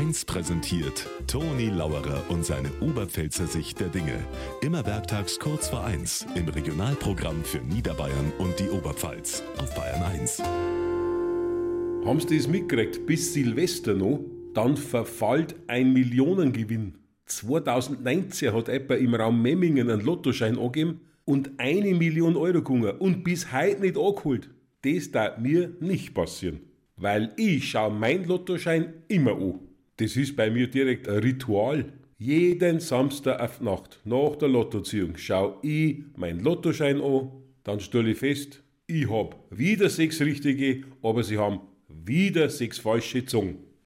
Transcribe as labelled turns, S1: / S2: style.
S1: 1 präsentiert Toni Lauerer und seine Oberpfälzer Sicht der Dinge. Immer werktags kurz vor 1 im Regionalprogramm für Niederbayern und die Oberpfalz auf Bayern 1.
S2: Haben Sie das mitgekriegt? Bis Silvester noch, dann verfällt ein Millionengewinn. 2019 hat etwa im Raum Memmingen einen Lottoschein angegeben und eine Million Euro gegangen und bis heute nicht angeholt. Das darf mir nicht passieren. Weil ich schaue mein Lottoschein immer an. Das ist bei mir direkt ein Ritual. Jeden Samstag auf Nacht nach der Lottoziehung schaue ich mein Lottoschein an, dann stelle ich fest, ich habe wieder sechs richtige, aber sie haben wieder sechs falsche Zungen.